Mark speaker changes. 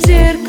Speaker 1: cerco